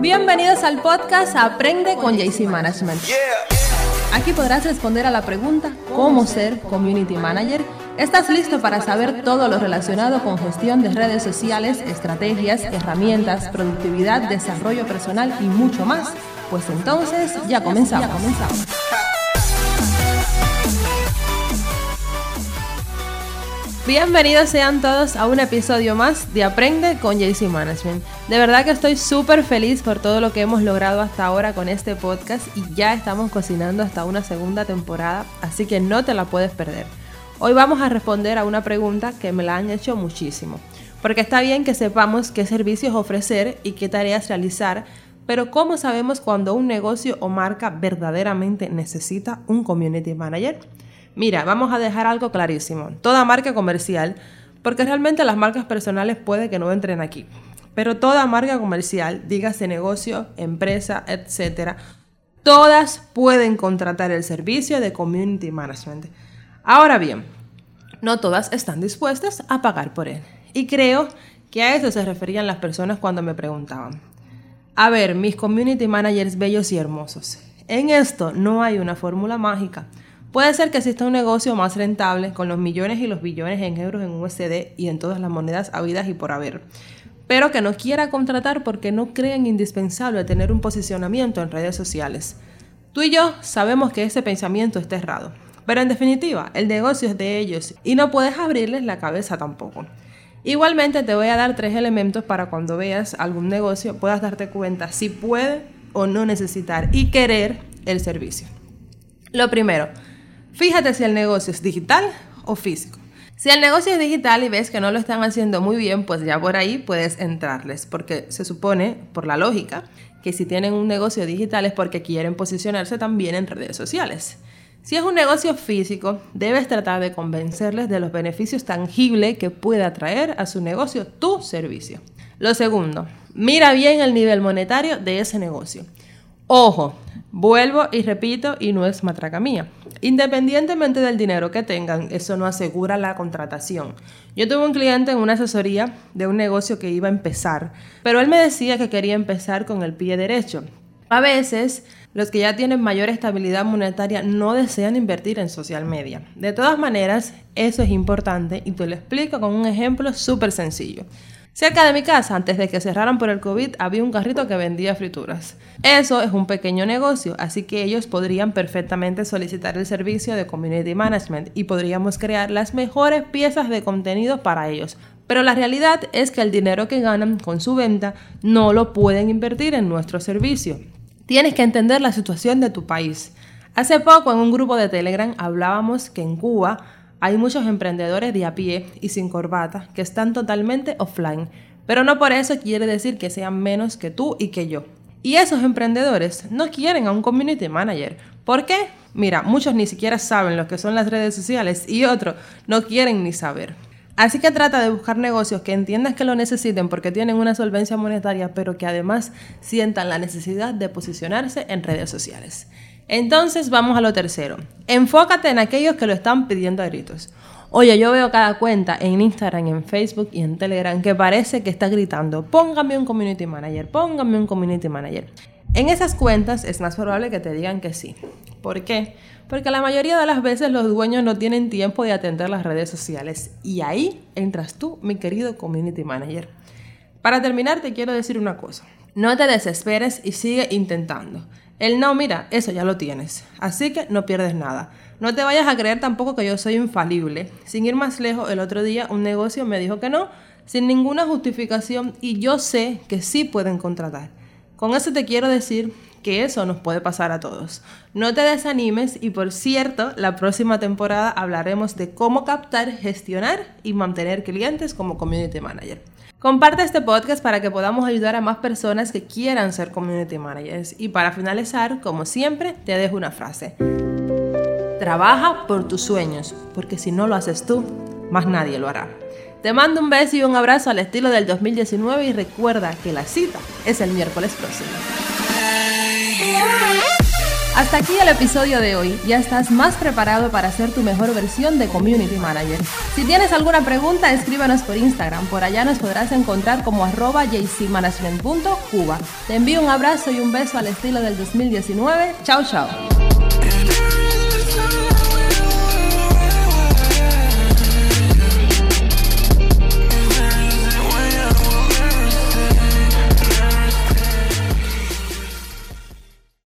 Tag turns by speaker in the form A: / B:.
A: Bienvenidos al podcast Aprende con JC Management. Aquí podrás responder a la pregunta ¿Cómo ser Community Manager? ¿Estás listo para saber todo lo relacionado con gestión de redes sociales, estrategias, herramientas, productividad, desarrollo personal y mucho más? Pues entonces ya comenzamos. Ya comenzamos. Bienvenidos sean todos a un episodio más de Aprende con JC Management. De verdad que estoy súper feliz por todo lo que hemos logrado hasta ahora con este podcast y ya estamos cocinando hasta una segunda temporada, así que no te la puedes perder. Hoy vamos a responder a una pregunta que me la han hecho muchísimo, porque está bien que sepamos qué servicios ofrecer y qué tareas realizar, pero ¿cómo sabemos cuando un negocio o marca verdaderamente necesita un community manager? Mira, vamos a dejar algo clarísimo. Toda marca comercial, porque realmente las marcas personales puede que no entren aquí, pero toda marca comercial, dígase negocio, empresa, etcétera, todas pueden contratar el servicio de community management. Ahora bien, no todas están dispuestas a pagar por él. Y creo que a eso se referían las personas cuando me preguntaban. A ver, mis community managers bellos y hermosos, en esto no hay una fórmula mágica. Puede ser que exista un negocio más rentable con los millones y los billones en euros en USD y en todas las monedas habidas y por haber, pero que no quiera contratar porque no creen indispensable tener un posicionamiento en redes sociales. Tú y yo sabemos que ese pensamiento está errado, pero en definitiva, el negocio es de ellos y no puedes abrirles la cabeza tampoco. Igualmente te voy a dar tres elementos para cuando veas algún negocio puedas darte cuenta si puede o no necesitar y querer el servicio. Lo primero, Fíjate si el negocio es digital o físico. Si el negocio es digital y ves que no lo están haciendo muy bien, pues ya por ahí puedes entrarles, porque se supone, por la lógica, que si tienen un negocio digital es porque quieren posicionarse también en redes sociales. Si es un negocio físico, debes tratar de convencerles de los beneficios tangibles que pueda traer a su negocio tu servicio. Lo segundo, mira bien el nivel monetario de ese negocio. Ojo, vuelvo y repito, y no es matraca mía. Independientemente del dinero que tengan, eso no asegura la contratación. Yo tuve un cliente en una asesoría de un negocio que iba a empezar, pero él me decía que quería empezar con el pie derecho. A veces, los que ya tienen mayor estabilidad monetaria no desean invertir en social media. De todas maneras, eso es importante y te lo explico con un ejemplo súper sencillo. Cerca de mi casa, antes de que cerraran por el COVID, había un carrito que vendía frituras. Eso es un pequeño negocio, así que ellos podrían perfectamente solicitar el servicio de Community Management y podríamos crear las mejores piezas de contenido para ellos. Pero la realidad es que el dinero que ganan con su venta no lo pueden invertir en nuestro servicio. Tienes que entender la situación de tu país. Hace poco en un grupo de Telegram hablábamos que en Cuba hay muchos emprendedores de a pie y sin corbata que están totalmente offline, pero no por eso quiere decir que sean menos que tú y que yo. Y esos emprendedores no quieren a un community manager. ¿Por qué? Mira, muchos ni siquiera saben lo que son las redes sociales y otros no quieren ni saber. Así que trata de buscar negocios que entiendas que lo necesiten porque tienen una solvencia monetaria, pero que además sientan la necesidad de posicionarse en redes sociales. Entonces vamos a lo tercero. Enfócate en aquellos que lo están pidiendo a gritos. Oye, yo veo cada cuenta en Instagram, en Facebook y en Telegram que parece que está gritando, póngame un community manager, póngame un community manager. En esas cuentas es más probable que te digan que sí. ¿Por qué? Porque la mayoría de las veces los dueños no tienen tiempo de atender las redes sociales. Y ahí entras tú, mi querido community manager. Para terminar, te quiero decir una cosa. No te desesperes y sigue intentando. El no, mira, eso ya lo tienes. Así que no pierdes nada. No te vayas a creer tampoco que yo soy infalible. Sin ir más lejos, el otro día un negocio me dijo que no, sin ninguna justificación, y yo sé que sí pueden contratar. Con eso te quiero decir que eso nos puede pasar a todos. No te desanimes y por cierto, la próxima temporada hablaremos de cómo captar, gestionar y mantener clientes como community manager. Comparte este podcast para que podamos ayudar a más personas que quieran ser community managers. Y para finalizar, como siempre, te dejo una frase. Trabaja por tus sueños, porque si no lo haces tú, más nadie lo hará. Te mando un beso y un abrazo al estilo del 2019 y recuerda que la cita es el miércoles próximo. Hasta aquí el episodio de hoy. Ya estás más preparado para ser tu mejor versión de Community Manager. Si tienes alguna pregunta, escríbanos por Instagram. Por allá nos podrás encontrar como arroba jcmanagement.cuba. Te envío un abrazo y un beso al estilo del 2019. Chao, chao.